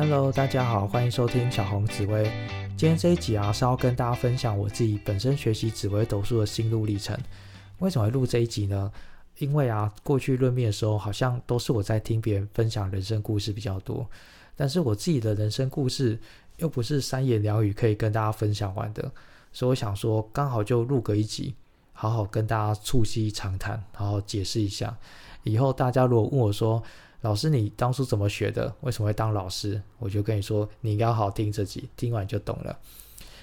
Hello，大家好，欢迎收听小红紫薇。今天这一集啊，是要跟大家分享我自己本身学习紫薇斗数的心路历程。为什么会录这一集呢？因为啊，过去论命的时候，好像都是我在听别人分享人生故事比较多，但是我自己的人生故事又不是三言两语可以跟大家分享完的，所以我想说，刚好就录个一集，好好跟大家促膝长谈，然后解释一下。以后大家如果问我说，老师，你当初怎么学的？为什么会当老师？我就跟你说，你应该好好听这集，听完就懂了。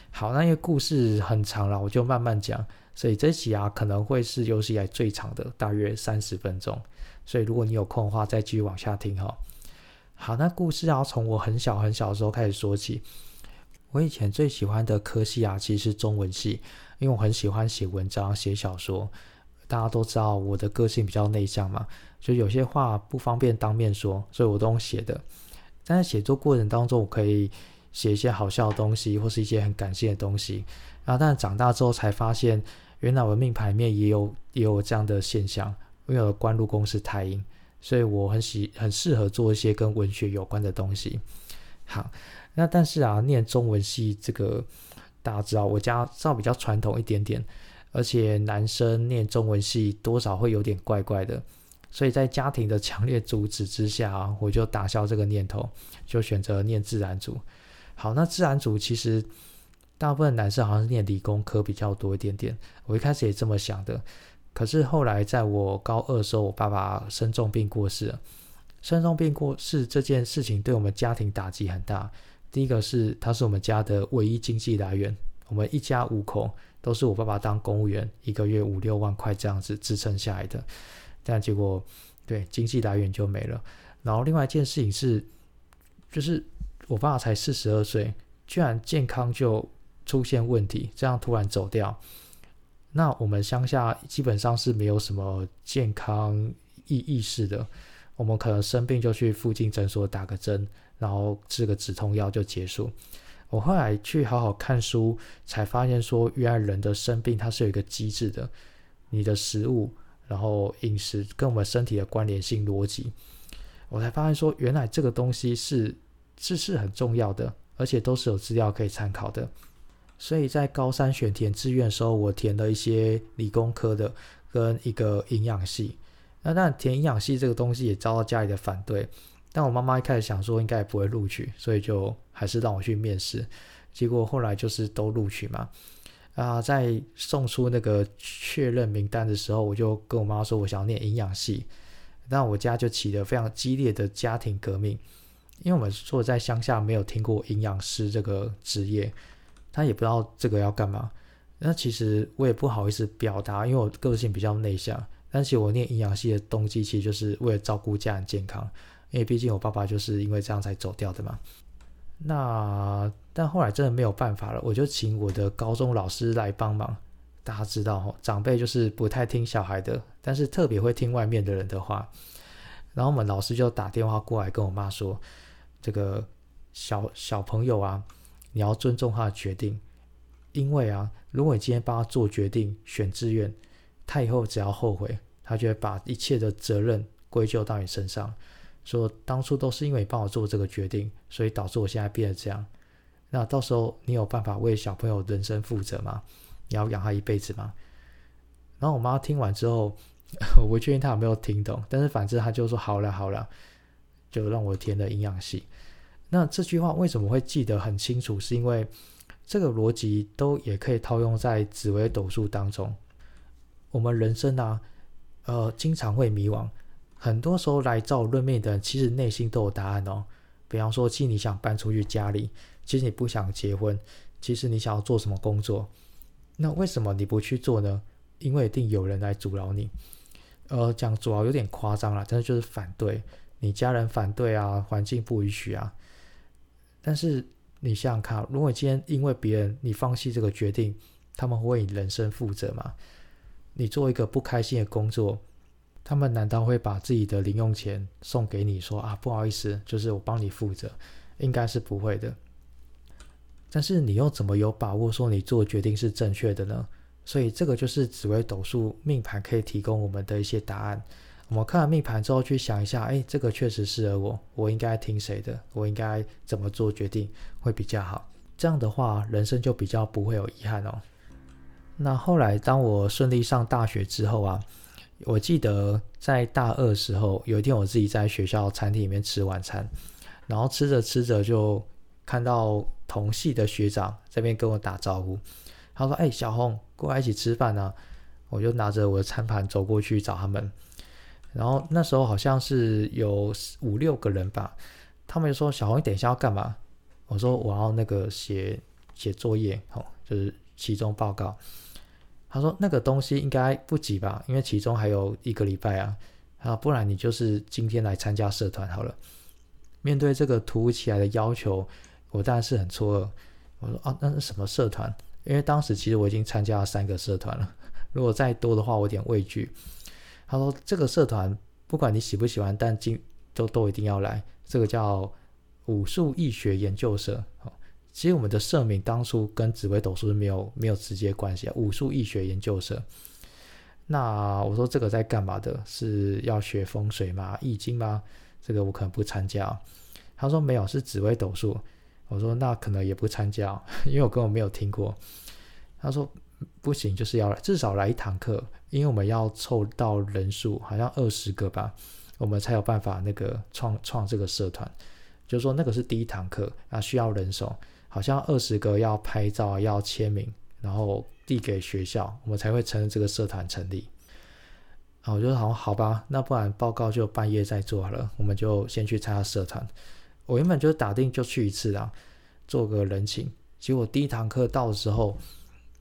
好，那因为故事很长了，我就慢慢讲。所以这集啊，可能会是有史以来最长的，大约三十分钟。所以如果你有空的话，再继续往下听哈。好，那故事要从我很小很小的时候开始说起。我以前最喜欢的科系啊，其实是中文系，因为我很喜欢写文章、写小说。大家都知道我的个性比较内向嘛，就有些话不方便当面说，所以我都用写的。但在写作过程当中，我可以写一些好笑的东西，或是一些很感性的东西。然后，但长大之后才发现，原来我的命盘里面也有也有这样的现象。因为我的官禄宫是太阴，所以我很喜很适合做一些跟文学有关的东西。好，那但是啊，念中文系这个大家知道，我家稍微比较传统一点点。而且男生念中文系多少会有点怪怪的，所以在家庭的强烈阻止之下，我就打消这个念头，就选择念自然组。好，那自然组其实大部分男生好像是念理工科比较多一点点，我一开始也这么想的。可是后来在我高二的时候，我爸爸生重病过世了。生重病过世这件事情对我们家庭打击很大。第一个是他是我们家的唯一经济来源，我们一家五口。都是我爸爸当公务员，一个月五六万块这样子支撑下来的，但结果对经济来源就没了。然后另外一件事情是，就是我爸爸才四十二岁，居然健康就出现问题，这样突然走掉。那我们乡下基本上是没有什么健康意意识的，我们可能生病就去附近诊所打个针，然后吃个止痛药就结束。我后来去好好看书，才发现说，原来人的生病它是有一个机制的，你的食物，然后饮食跟我们身体的关联性逻辑，我才发现说，原来这个东西是是是很重要的，而且都是有资料可以参考的。所以在高三选填志愿的时候，我填了一些理工科的跟一个营养系，那但填营养系这个东西也遭到家里的反对。但我妈妈一开始想说应该也不会录取，所以就还是让我去面试。结果后来就是都录取嘛。啊，在送出那个确认名单的时候，我就跟我妈说我想要念营养系。那我家就起了非常激烈的家庭革命，因为我们说在乡下没有听过营养师这个职业，他也不知道这个要干嘛。那其实我也不好意思表达，因为我个性比较内向。但是我念营养系的动机其实就是为了照顾家人健康。因为毕竟我爸爸就是因为这样才走掉的嘛。那但后来真的没有办法了，我就请我的高中老师来帮忙。大家知道哈，长辈就是不太听小孩的，但是特别会听外面的人的话。然后我们老师就打电话过来跟我妈说：“这个小小朋友啊，你要尊重他的决定，因为啊，如果你今天帮他做决定选志愿，他以后只要后悔，他就会把一切的责任归咎到你身上。”说当初都是因为帮我做这个决定，所以导致我现在变得这样。那到时候你有办法为小朋友人生负责吗？你要养他一辈子吗？然后我妈听完之后，我不确定她有没有听懂，但是反正她就说好了好了，就让我填了营养系。那这句话为什么会记得很清楚？是因为这个逻辑都也可以套用在紫微斗数当中。我们人生啊，呃，经常会迷惘。很多时候来找我论命的人，其实内心都有答案哦。比方说，其实你想搬出去家里，其实你不想结婚，其实你想要做什么工作，那为什么你不去做呢？因为一定有人来阻挠你。呃，讲阻挠有点夸张了，但是就是反对你家人反对啊，环境不允许啊。但是你想想看，如果今天因为别人你放弃这个决定，他们会为你人生负责吗？你做一个不开心的工作。他们难道会把自己的零用钱送给你，说啊不好意思，就是我帮你负责，应该是不会的。但是你又怎么有把握说你做决定是正确的呢？所以这个就是紫微斗数命盘可以提供我们的一些答案。我们看了命盘之后，去想一下，哎，这个确实适合我，我应该听谁的？我应该怎么做决定会比较好？这样的话，人生就比较不会有遗憾哦。那后来，当我顺利上大学之后啊，我记得在大二时候，有一天我自己在学校餐厅里面吃晚餐，然后吃着吃着就看到同系的学长这边跟我打招呼，他说：“哎，小红，过来一起吃饭啊！”我就拿着我的餐盘走过去找他们，然后那时候好像是有五六个人吧，他们就说：“小红，你等一下要干嘛？”我说：“我要那个写写作业，哦，就是期中报告。”他说：“那个东西应该不急吧，因为其中还有一个礼拜啊，啊，不然你就是今天来参加社团好了。”面对这个突如其来的要求，我当然是很错愕。我说：“啊，那是什么社团？因为当时其实我已经参加了三个社团了。”如果再多的话，我有点畏惧。他说：“这个社团不管你喜不喜欢，但今都都一定要来。这个叫武术易学研究社。其实我们的社名当初跟紫微斗数是没有没有直接关系啊。武术易学研究社。那我说这个在干嘛的？是要学风水吗？易经吗？这个我可能不参加。他说没有，是紫微斗数。我说那可能也不参加，因为我根本没有听过。他说。不行，就是要至少来一堂课，因为我们要凑到人数，好像二十个吧，我们才有办法那个创创这个社团。就是说那个是第一堂课啊，需要人手，好像二十个要拍照、要签名，然后递给学校，我们才会承认这个社团成立。啊，我觉得好好吧，那不然报告就半夜再做好了，我们就先去参加社团。我原本就打定就去一次啊，做个人情。结果第一堂课到的时候。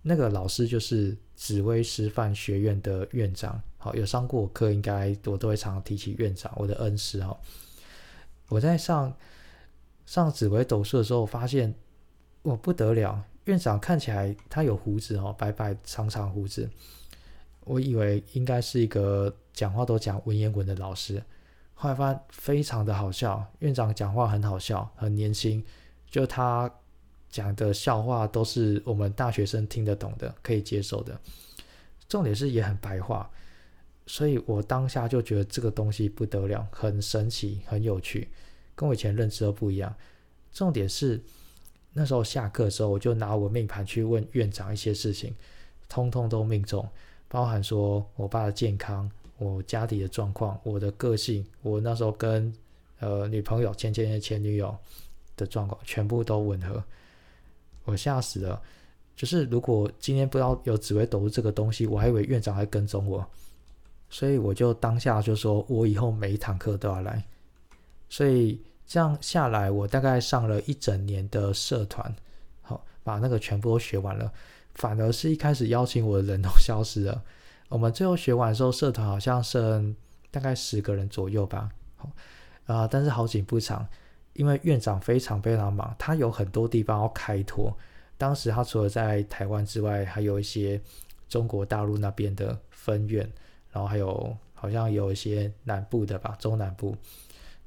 那个老师就是紫薇师范学院的院长，好，有上过我课，应该我都会常常提起院长，我的恩师哈。我在上上紫薇斗数的时候，发现我不得了，院长看起来他有胡子哦，白白长长胡子，我以为应该是一个讲话都讲文言文的老师，后来发现非常的好笑，院长讲话很好笑，很年轻，就他。讲的笑话都是我们大学生听得懂的，可以接受的。重点是也很白话，所以我当下就觉得这个东西不得了，很神奇，很有趣，跟我以前认知都不一样。重点是那时候下课的时候，我就拿我命盘去问院长一些事情，通通都命中，包含说我爸的健康、我家里的状况、我的个性、我那时候跟呃女朋友、前前前女友的状况，全部都吻合。我吓死了，就是如果今天不知道有紫微斗数这个东西，我还以为院长在跟踪我，所以我就当下就说，我以后每一堂课都要来。所以这样下来，我大概上了一整年的社团，好，把那个全部都学完了。反而是一开始邀请我的人都消失了。我们最后学完的时候，社团好像剩大概十个人左右吧。好，啊，但是好景不长。因为院长非常非常忙，他有很多地方要开拓。当时他除了在台湾之外，还有一些中国大陆那边的分院，然后还有好像有一些南部的吧，中南部。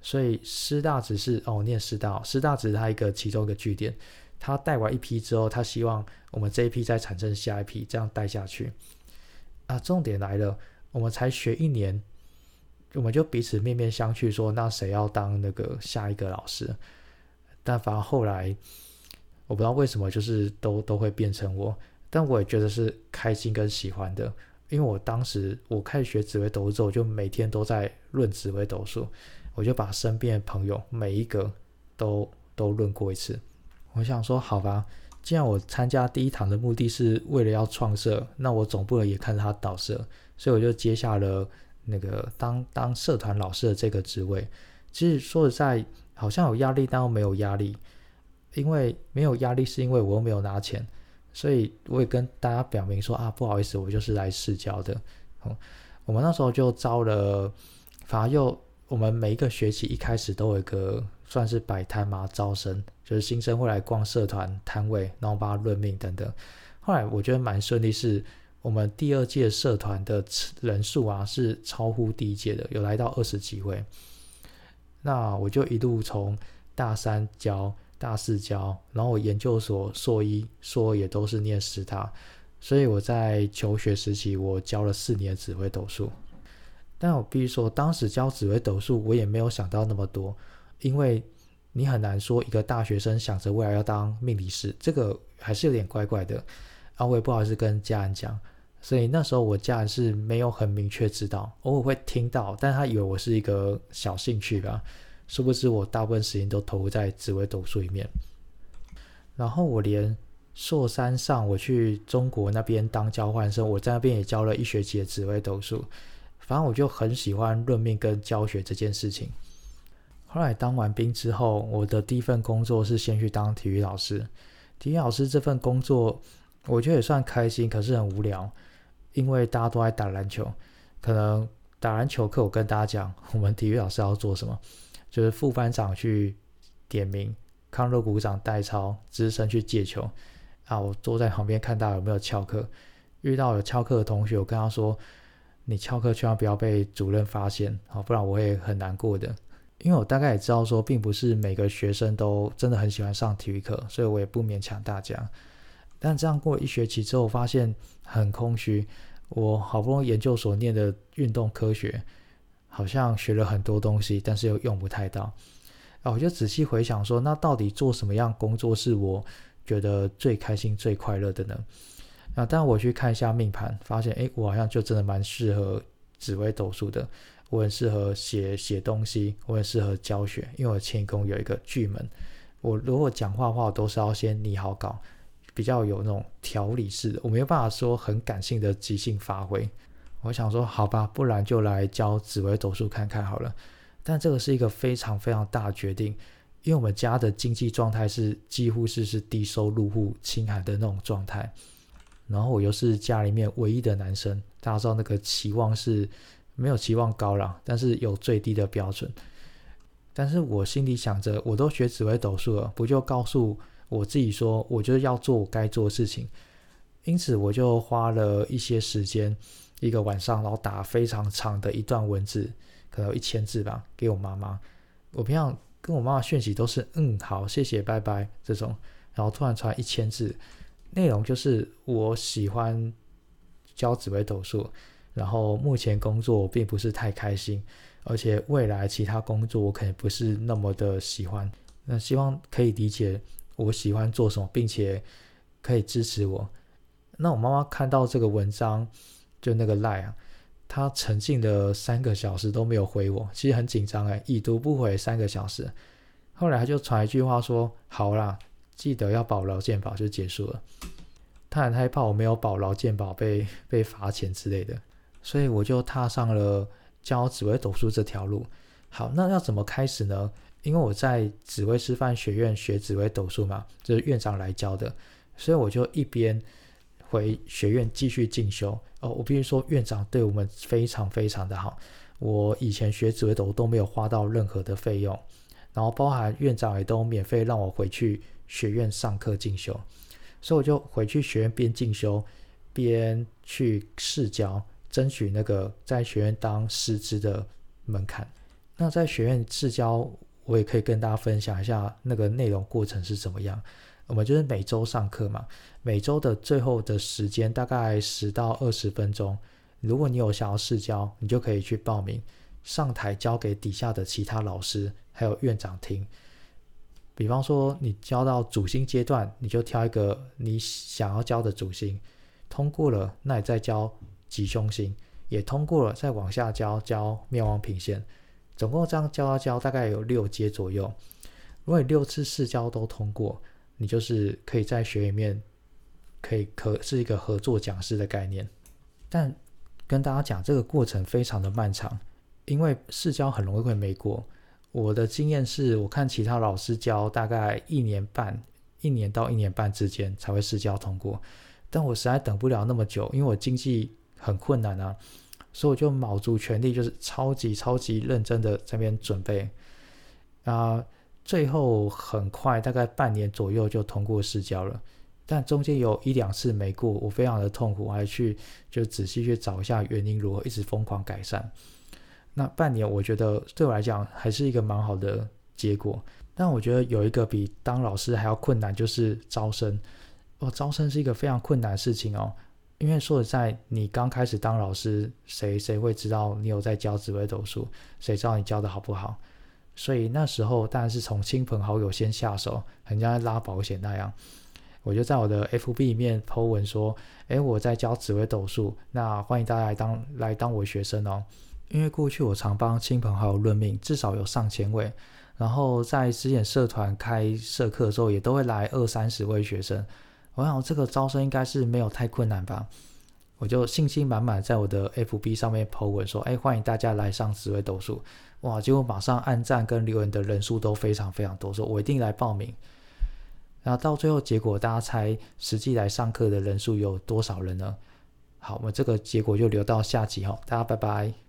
所以师大只是哦，念师大，师大只是他一个其中一个据点。他带完一批之后，他希望我们这一批再产生下一批，这样带下去。啊，重点来了，我们才学一年。我们就彼此面面相觑，说那谁要当那个下一个老师？但反而后来，我不知道为什么，就是都都会变成我。但我也觉得是开心跟喜欢的，因为我当时我开始学紫微斗数，就每天都在论紫微斗数，我就把身边的朋友每一个都都论过一次。我想说，好吧，既然我参加第一堂的目的是为了要创设，那我总不能也看着他导社，所以我就接下了。那个当当社团老师的这个职位，其实说实在，好像有压力，但又没有压力。因为没有压力，是因为我又没有拿钱，所以我也跟大家表明说啊，不好意思，我就是来试教的。哦，我们那时候就招了，反而又我们每一个学期一开始都有一个算是摆摊嘛，招生，就是新生会来逛社团摊位，然后帮他论命等等。后来我觉得蛮顺利，是。我们第二届社团的人数啊，是超乎第一届的，有来到二十几位。那我就一路从大三教，大四教，然后我研究所硕一、硕也都是念师大，所以我在求学时期，我教了四年指挥斗数。但我必须说，当时教紫微斗数，我也没有想到那么多，因为你很难说一个大学生想着未来要当命理师，这个还是有点怪怪的。啊，我也不好意思跟家人讲，所以那时候我家人是没有很明确知道，偶尔会听到，但他以为我是一个小兴趣吧，殊不知我大部分时间都投入在紫微斗数里面。然后我连硕三上我去中国那边当交换生，我在那边也教了一学期的紫微斗数。反正我就很喜欢论命跟教学这件事情。后来当完兵之后，我的第一份工作是先去当体育老师。体育老师这份工作，我觉得也算开心，可是很无聊，因为大家都在打篮球。可能打篮球课，我跟大家讲，我们体育老师要做什么，就是副班长去点名。康乐股长代操，资深去借球啊！我坐在旁边看到有没有翘课，遇到有翘课的同学，我跟他说：“你翘课千万不要被主任发现好，不然我会很难过的。”因为我大概也知道说，并不是每个学生都真的很喜欢上体育课，所以我也不勉强大家。但这样过一学期之后，发现很空虚。我好不容易研究所念的运动科学，好像学了很多东西，但是又用不太到。啊，我就仔细回想说，那到底做什么样工作是我觉得最开心、最快乐的呢？啊，但我去看一下命盘，发现，哎，我好像就真的蛮适合紫微斗数的。我很适合写写东西，我很适合教学，因为我迁宫有一个巨门。我如果讲话的话，我都是要先拟好稿，比较有那种条理式的，我没有办法说很感性的即兴发挥。我想说，好吧，不然就来教紫微斗数看看好了。但这个是一个非常非常大的决定，因为我们家的经济状态是几乎是是低收入户、清寒的那种状态，然后我又是家里面唯一的男生，大家知道那个期望是没有期望高了，但是有最低的标准。但是我心里想着，我都学紫微斗数了，不就告诉我自己说，我就要做我该做的事情。因此，我就花了一些时间，一个晚上，然后打非常长的一段文字。可能一千字吧，给我妈妈。我平常跟我妈妈讯息都是嗯好，谢谢，拜拜这种。然后突然传一千字，内容就是我喜欢教紫微斗数，然后目前工作并不是太开心，而且未来其他工作我可能不是那么的喜欢。那希望可以理解我喜欢做什么，并且可以支持我。那我妈妈看到这个文章，就那个赖啊。他沉浸了三个小时都没有回我，其实很紧张哎，已读不回三个小时。后来他就传一句话说：“好啦，记得要保劳健保就结束了。”他很害怕我没有保劳健保 被被罚钱之类的，所以我就踏上了教紫微斗数这条路。好，那要怎么开始呢？因为我在紫微师范学院学紫微斗数嘛，就是院长来教的，所以我就一边。回学院继续进修哦，我必须说院长对我们非常非常的好。我以前学紫微斗都没有花到任何的费用，然后包含院长也都免费让我回去学院上课进修，所以我就回去学院边进修边去试教，争取那个在学院当师资的门槛。那在学院试教，我也可以跟大家分享一下那个内容过程是怎么样。我们就是每周上课嘛，每周的最后的时间大概十到二十分钟。如果你有想要试教，你就可以去报名，上台教给底下的其他老师还有院长听。比方说你教到主星阶段，你就挑一个你想要教的主星，通过了，那你再教吉凶星，也通过了，再往下教教灭亡平线。总共这样教啊教，大概有六阶左右。如果你六次试教都通过，你就是可以在学里面，可以可是一个合作讲师的概念，但跟大家讲这个过程非常的漫长，因为试教很容易会没过。我的经验是我看其他老师教大概一年半，一年到一年半之间才会试教通过，但我实在等不了那么久，因为我经济很困难啊，所以我就卯足全力，就是超级超级认真的这边准备啊。最后很快，大概半年左右就通过试教了，但中间有一两次没过，我非常的痛苦，我还去就仔细去找一下原因，如何一直疯狂改善。那半年我觉得对我来讲还是一个蛮好的结果，但我觉得有一个比当老师还要困难，就是招生。哦，招生是一个非常困难的事情哦。因为说实在，你刚开始当老师，谁谁会知道你有在教紫微斗数？谁知道你教的好不好？所以那时候当然是从亲朋好友先下手，人家拉保险那样。我就在我的 FB 里面 po 文说：“诶，我在教紫微斗数，那欢迎大家来当来当我学生哦。”因为过去我常帮亲朋好友论命，至少有上千位。然后在之前社团开社课的时候，也都会来二三十位学生。我想这个招生应该是没有太困难吧？我就信心满满在我的 FB 上面 po 文说：“哎，欢迎大家来上紫微斗数。”哇，结果马上按赞跟留言的人数都非常非常多，说我一定来报名。然后到最后结果，大家猜实际来上课的人数有多少人呢？好，我们这个结果就留到下集哈，大家拜拜。